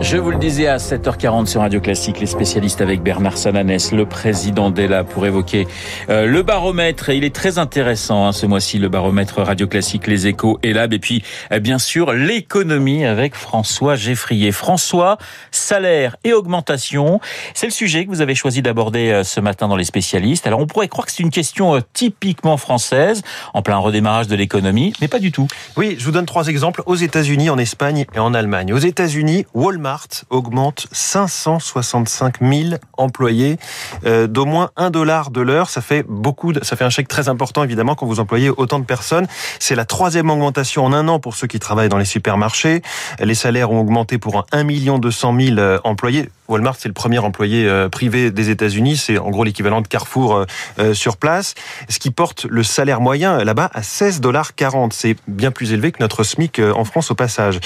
Je vous le disais à 7h40 sur Radio Classique, les spécialistes avec Bernard Sananès, le président d'ELA, pour évoquer euh, le baromètre. Et il est très intéressant hein, ce mois-ci, le baromètre Radio Classique, les échos, ELAB. Et puis, euh, bien sûr, l'économie avec François Geffrier. François, salaire et augmentation, c'est le sujet que vous avez choisi d'aborder euh, ce matin dans les spécialistes. Alors, on pourrait croire que c'est une question typiquement française, en plein redémarrage de l'économie, mais pas du tout. Oui, je vous donne trois exemples. Aux États-Unis, en Espagne et en Allemagne. Aux États-Unis, Walmart augmente 565 000 employés euh, d'au moins 1 dollar de l'heure. Ça fait beaucoup, ça fait un chèque très important évidemment quand vous employez autant de personnes. C'est la troisième augmentation en un an pour ceux qui travaillent dans les supermarchés. Les salaires ont augmenté pour un 1 200 000 employés. Walmart, c'est le premier employé euh, privé des États-Unis. C'est en gros l'équivalent de Carrefour euh, euh, sur place. Ce qui porte le salaire moyen là-bas à 16 dollars 40. C'est bien plus élevé que notre SMIC en France au passage.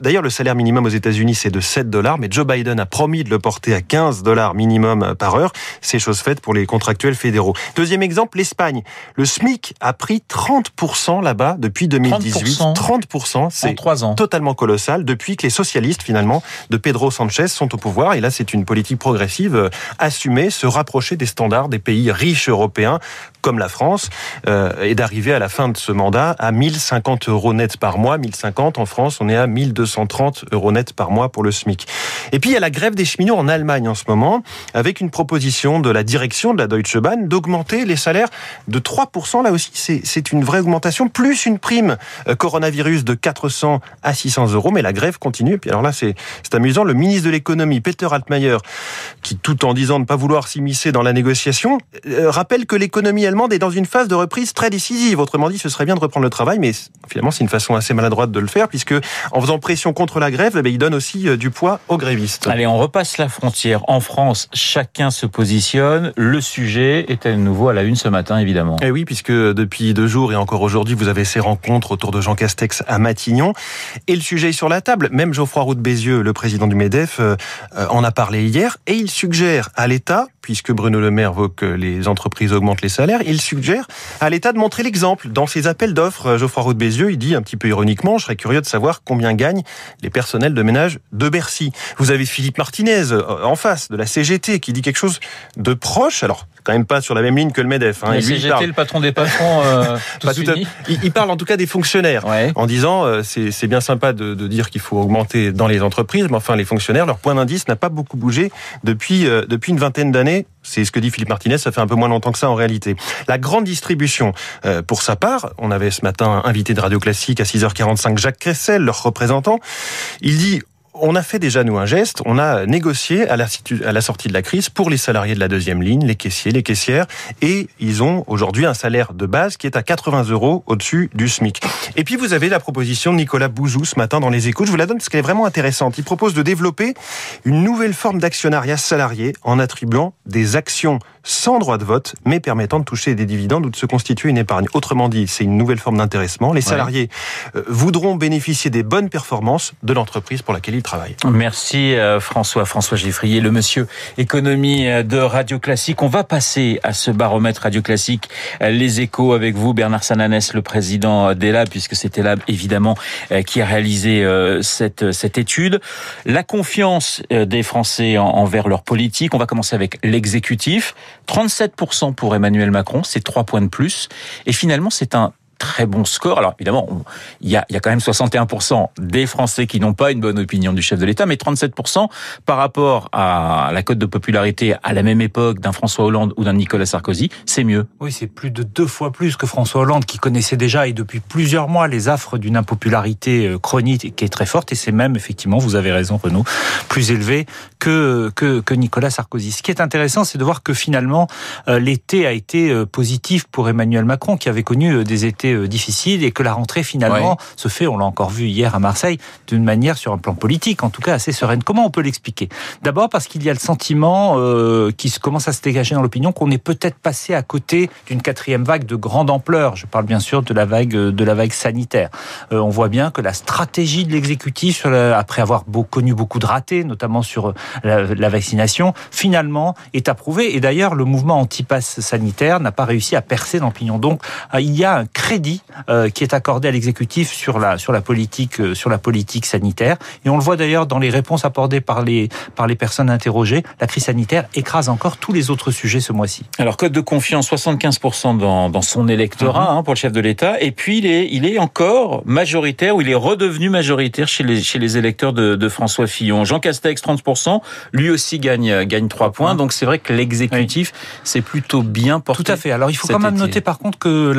D'ailleurs, le salaire minimum aux États-Unis, c'est de 7 dollars, mais Joe Biden a promis de le porter à 15 dollars minimum par heure. C'est chose faite pour les contractuels fédéraux. Deuxième exemple, l'Espagne. Le SMIC a pris 30% là-bas depuis 2018. 30%, c'est totalement colossal depuis que les socialistes, finalement, de Pedro Sanchez sont au pouvoir là, c'est une politique progressive euh, assumée, se rapprocher des standards des pays riches européens comme la France, euh, et d'arriver à la fin de ce mandat à 1050 euros net par mois. 1050 en France, on est à 1230 euros net par mois pour le SMIC. Et puis il y a la grève des cheminots en Allemagne en ce moment, avec une proposition de la direction de la Deutsche Bahn d'augmenter les salaires de 3%. Là aussi, c'est une vraie augmentation, plus une prime euh, coronavirus de 400 à 600 euros. Mais la grève continue. Et puis alors là, c'est amusant. Le ministre de l'économie, Peter Altmaier, qui tout en disant ne pas vouloir s'immiscer dans la négociation, euh, rappelle que l'économie est dans une phase de reprise très décisive. Autrement dit, ce serait bien de reprendre le travail, mais finalement, c'est une façon assez maladroite de le faire, puisque en faisant pression contre la grève, eh il donne aussi euh, du poids aux grévistes. Allez, on repasse la frontière. En France, chacun se positionne. Le sujet est à nouveau à la une ce matin, évidemment? Eh oui, puisque depuis deux jours et encore aujourd'hui, vous avez ces rencontres autour de Jean Castex à Matignon. Et le sujet est sur la table. Même Geoffroy Roux de Bézieux, le président du MEDEF, en a parlé hier et il suggère à l'État, puisque Bruno Le Maire veut que les entreprises augmentent les salaires, il suggère à l'État de montrer l'exemple. Dans ses appels d'offres, Geoffroy Roux de Bézieux, il dit un petit peu ironiquement, je serais curieux de savoir combien gagnent les personnels de ménage de Bercy. Vous avez Philippe Martinez euh, en face de la CGT qui dit quelque chose de proche. Alors, quand même pas sur la même ligne que le MEDEF. Hein. CGT, le patron des patrons, euh, il, parle en tout cas des fonctionnaires, en disant euh, c'est bien sympa de, de dire qu'il faut augmenter dans les entreprises, mais enfin les fonctionnaires, leur point d'indice n'a pas beaucoup bougé depuis euh, depuis une vingtaine d'années. C'est ce que dit Philippe Martinez, ça fait un peu moins longtemps que ça en réalité. La grande distribution, euh, pour sa part, on avait ce matin invité de Radio Classique à 6h45 Jacques Cressel, leur représentant, il dit on a fait déjà, nous, un geste. On a négocié à la, sortie de la crise pour les salariés de la deuxième ligne, les caissiers, les caissières, et ils ont aujourd'hui un salaire de base qui est à 80 euros au-dessus du SMIC. Et puis, vous avez la proposition de Nicolas Bouzou ce matin dans les écoutes. Je vous la donne parce qu'elle est vraiment intéressante. Il propose de développer une nouvelle forme d'actionnariat salarié en attribuant des actions sans droit de vote, mais permettant de toucher des dividendes ou de se constituer une épargne. Autrement dit, c'est une nouvelle forme d'intéressement. Les salariés euh, voudront bénéficier des bonnes performances de l'entreprise pour laquelle ils travaillent. Merci euh, François, François Geffrier, le monsieur économie euh, de Radio Classique. On va passer à ce baromètre Radio Classique, les échos avec vous, Bernard Sananès, le président d'ELAB, puisque c'était là évidemment qui a réalisé cette, cette étude. La confiance des Français envers leur politique. On va commencer avec l'exécutif. 37% pour Emmanuel Macron, c'est 3 points de plus. Et finalement, c'est un très bon score. Alors évidemment, il y a, quand même 61% des Français qui n'ont pas une bonne opinion du chef de l'État, mais 37% par rapport à la cote de popularité à la même époque d'un François Hollande ou d'un Nicolas Sarkozy, c'est mieux. Oui, c'est plus de deux fois plus que François Hollande qui connaissait déjà et depuis plusieurs mois les affres d'une impopularité euh, chronique qui est très forte et c'est même effectivement, vous avez raison Renaud, plus élevé que, que, que Nicolas Sarkozy. Ce qui est intéressant, c'est de voir que finalement euh, l'été a été euh, positif pour Emmanuel Macron qui avait connu des étés euh, difficile et que la rentrée finalement se fait, on l'a encore vu hier à Marseille, d'une manière sur un plan politique, en tout cas assez sereine. Comment on peut l'expliquer? D'abord parce qu'il y a le sentiment euh, qui commence à se dégager dans l'opinion qu'on est peut-être passé à côté d'une quatrième vague de grande ampleur. Je parle bien sûr de la vague euh, de la vague sanitaire. on voit bien que la stratégie de l'exécutif, après avoir connu beaucoup de ratés, notamment sur la, vaccination, finalement est approuvée. Et d'ailleurs, le mouvement anti-pass sanitaire n'a pas réussi à percer dans l'opinion. Donc, il y a un crédit crédit euh, qui est accordé à l'exécutif sur la sur la politique euh, sur la politique sanitaire. Et on le voit d'ailleurs dans les réponses apportées par les par les personnes interrogées. La crise sanitaire écrase encore tous les autres sujets ce mois-ci. Alors code de confiance 75% dans, dans son électorat hein, pour le chef de l'État. Et puis il est il est encore majoritaire ou il est redevenu majoritaire chez les chez les électeurs de, de François Fillon. Jean Castex 30%, lui aussi gagne gagne 3 points. Donc c'est vrai que l'exécutif c'est plutôt bien porté. Tout à fait. Alors il faut quand même noter par contre que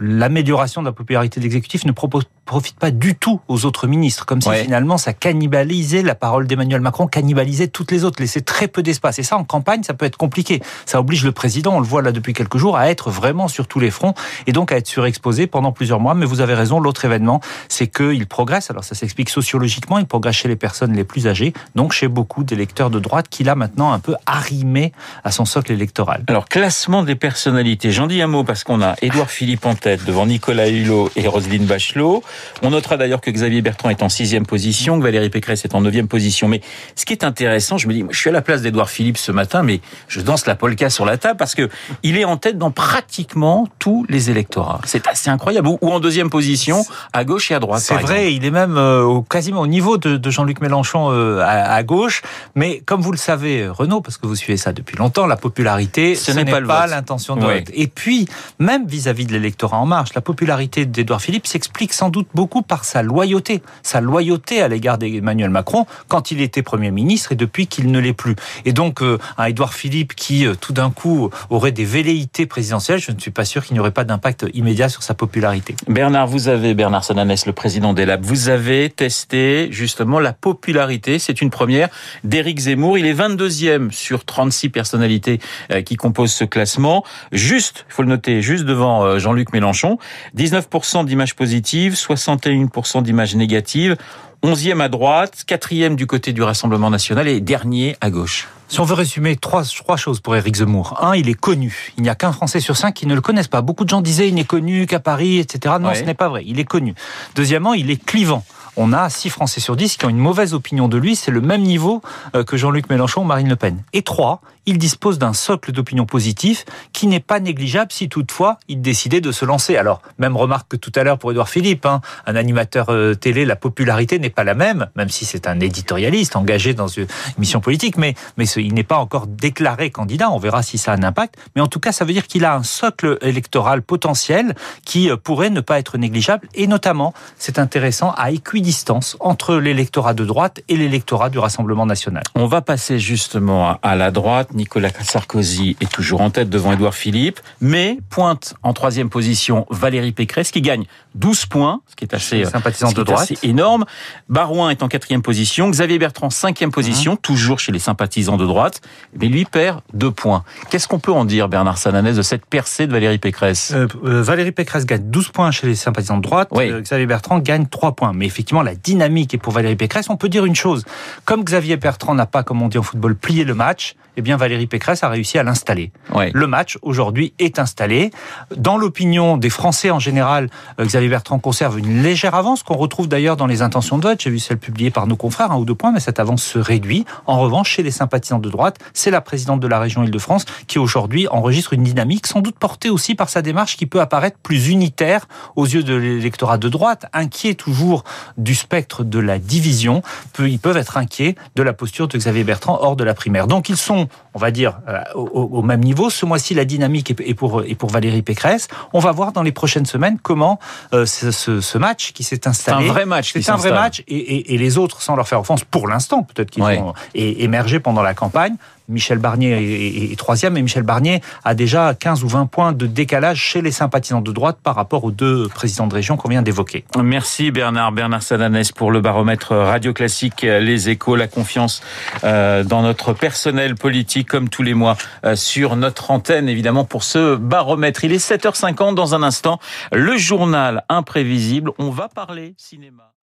l'amélioration de la popularité de l'exécutif ne propose, profite pas du tout aux autres ministres, comme si finalement ça cannibalisait la parole d'Emmanuel Macron, cannibalisait toutes les autres, laissait très peu d'espace. Et ça, en campagne, ça peut être compliqué. Ça oblige le président, on le voit là depuis quelques jours, à être vraiment sur tous les fronts et donc à être surexposé pendant plusieurs mois. Mais vous avez raison, l'autre événement, c'est qu'il progresse. Alors ça s'explique sociologiquement, il progresse chez les personnes les plus âgées, donc chez beaucoup d'électeurs de droite qu'il a maintenant un peu arrimé à son socle électoral. Alors classement des personnalités, j'en dis un mot parce qu'on a Édouard Philippe en tête devant Nicolas Hulot et Roselyne Bachelot. On notera d'ailleurs que Xavier Bertrand est en sixième position, que Valérie Pécresse est en neuvième position. Mais ce qui est intéressant, je me dis, je suis à la place d'Édouard Philippe ce matin, mais je danse la polka sur la table parce que il est en tête dans pratiquement tous les électorats. C'est assez incroyable. Ou en deuxième position, à gauche et à droite. C'est vrai, il est même euh, quasiment au niveau de, Jean-Luc Mélenchon euh, à, gauche. Mais comme vous le savez, Renaud, parce que vous suivez ça depuis longtemps, la popularité, ce, n'est pas l'intention de vote. Et puis, même vis-à-vis de l'électorat en marche, la popularité d'Edouard Philippe s'explique sans doute beaucoup par sa loyauté, sa loyauté à l'égard d'Emmanuel Macron quand il était Premier ministre et depuis qu'il ne l'est plus. Et donc, euh, un Edouard Philippe qui, euh, tout d'un coup, aurait des velléités présidentielles, je ne suis pas sûr qu'il n'y aurait pas d'impact immédiat sur sa popularité. Bernard, vous avez, Bernard Sananès, le président des Labs, vous avez testé justement la popularité, c'est une première, d'Éric Zemmour. Il est 22e sur 36 personnalités euh, qui composent ce classement. Juste, il faut le noter, juste devant Jean-Luc Mélenchon. 19% d'images positives, 61% d'images négatives. 11e à droite, 4e du côté du Rassemblement national et dernier à gauche. Si on veut résumer trois, trois choses pour Éric Zemmour. Un, il est connu. Il n'y a qu'un Français sur cinq qui ne le connaissent pas. Beaucoup de gens disaient il n'est connu qu'à Paris, etc. Non, ce n'est pas vrai. Il est connu. Deuxièmement, il est clivant on a 6 Français sur 10 qui ont une mauvaise opinion de lui. C'est le même niveau euh, que Jean-Luc Mélenchon ou Marine Le Pen. Et 3, il dispose d'un socle d'opinion positif qui n'est pas négligeable si toutefois il décidait de se lancer. Alors, même remarque que tout à l'heure pour Édouard Philippe, hein, un animateur euh, télé, la popularité n'est pas la même, même si c'est un éditorialiste engagé dans une mission politique, mais, mais il n'est pas encore déclaré candidat. On verra si ça a un impact. Mais en tout cas, ça veut dire qu'il a un socle électoral potentiel qui euh, pourrait ne pas être négligeable. Et notamment, c'est intéressant, à équidistance entre l'électorat de droite et l'électorat du Rassemblement national. On va passer justement à la droite. Nicolas Sarkozy est toujours en tête devant Édouard Philippe, mais pointe en troisième position Valérie Pécresse qui gagne 12 points, ce qui est assez, sympathisant de droite. énorme. Barouin est en quatrième position, Xavier Bertrand cinquième position, mhm. toujours chez les sympathisants de droite, mais lui perd deux points. Qu'est-ce qu'on peut en dire, Bernard Sananès, de cette percée de Valérie Pécresse? Euh, euh, Valérie Pécresse gagne 12 points chez les sympathisants de droite, euh, Xavier Bertrand gagne 3 points. Mais effectivement, la dynamique est pour Valérie Pécresse. On peut dire une chose, comme Xavier Bertrand n'a pas, comme on dit en football, plié le match, eh bien Valérie Pécresse a réussi à l'installer. Le match aujourd'hui est installé. Dans l'opinion des Français en général, euh, Xavier Bertrand conserve une légère avance qu'on retrouve d'ailleurs dans les intentions de vote. J'ai vu celle publiée par nos confrères, un ou deux points, mais cette avance se réduit. En revanche, chez les sympathisants de droite, c'est la présidente de la région Île-de-France qui aujourd'hui enregistre une dynamique, sans doute portée aussi par sa démarche qui peut apparaître plus unitaire aux yeux de l'électorat de droite, inquiet toujours du spectre de la division. Ils peuvent être inquiets de la posture de Xavier Bertrand hors de la primaire. Donc ils sont on va dire, euh, au, même niveau. Ce mois-ci, la dynamique est pour, est pour Valérie Pécresse. On va voir dans les prochaines semaines comment euh, ce, match qui s'est installé. C'est un vrai match. C'est un vrai match. Et, et, les autres, sans leur faire offense, pour l'instant, peut-être qu'ils vont émerger pendant la campagne, Michel Barnier est, troisième et Michel Barnier a déjà 15 ou 20 points de décalage chez les sympathisants de droite par rapport aux deux présidents de région qu'on vient d'évoquer. Merci Bernard. Bernard Sadanès pour le baromètre Radio Classique Les Échos, la confiance euh, dans notre personnel politique comme tous les mois euh, sur notre antenne évidemment pour ce baromètre. Il est 7h50 dans un instant. Le journal imprévisible. On va parler cinéma.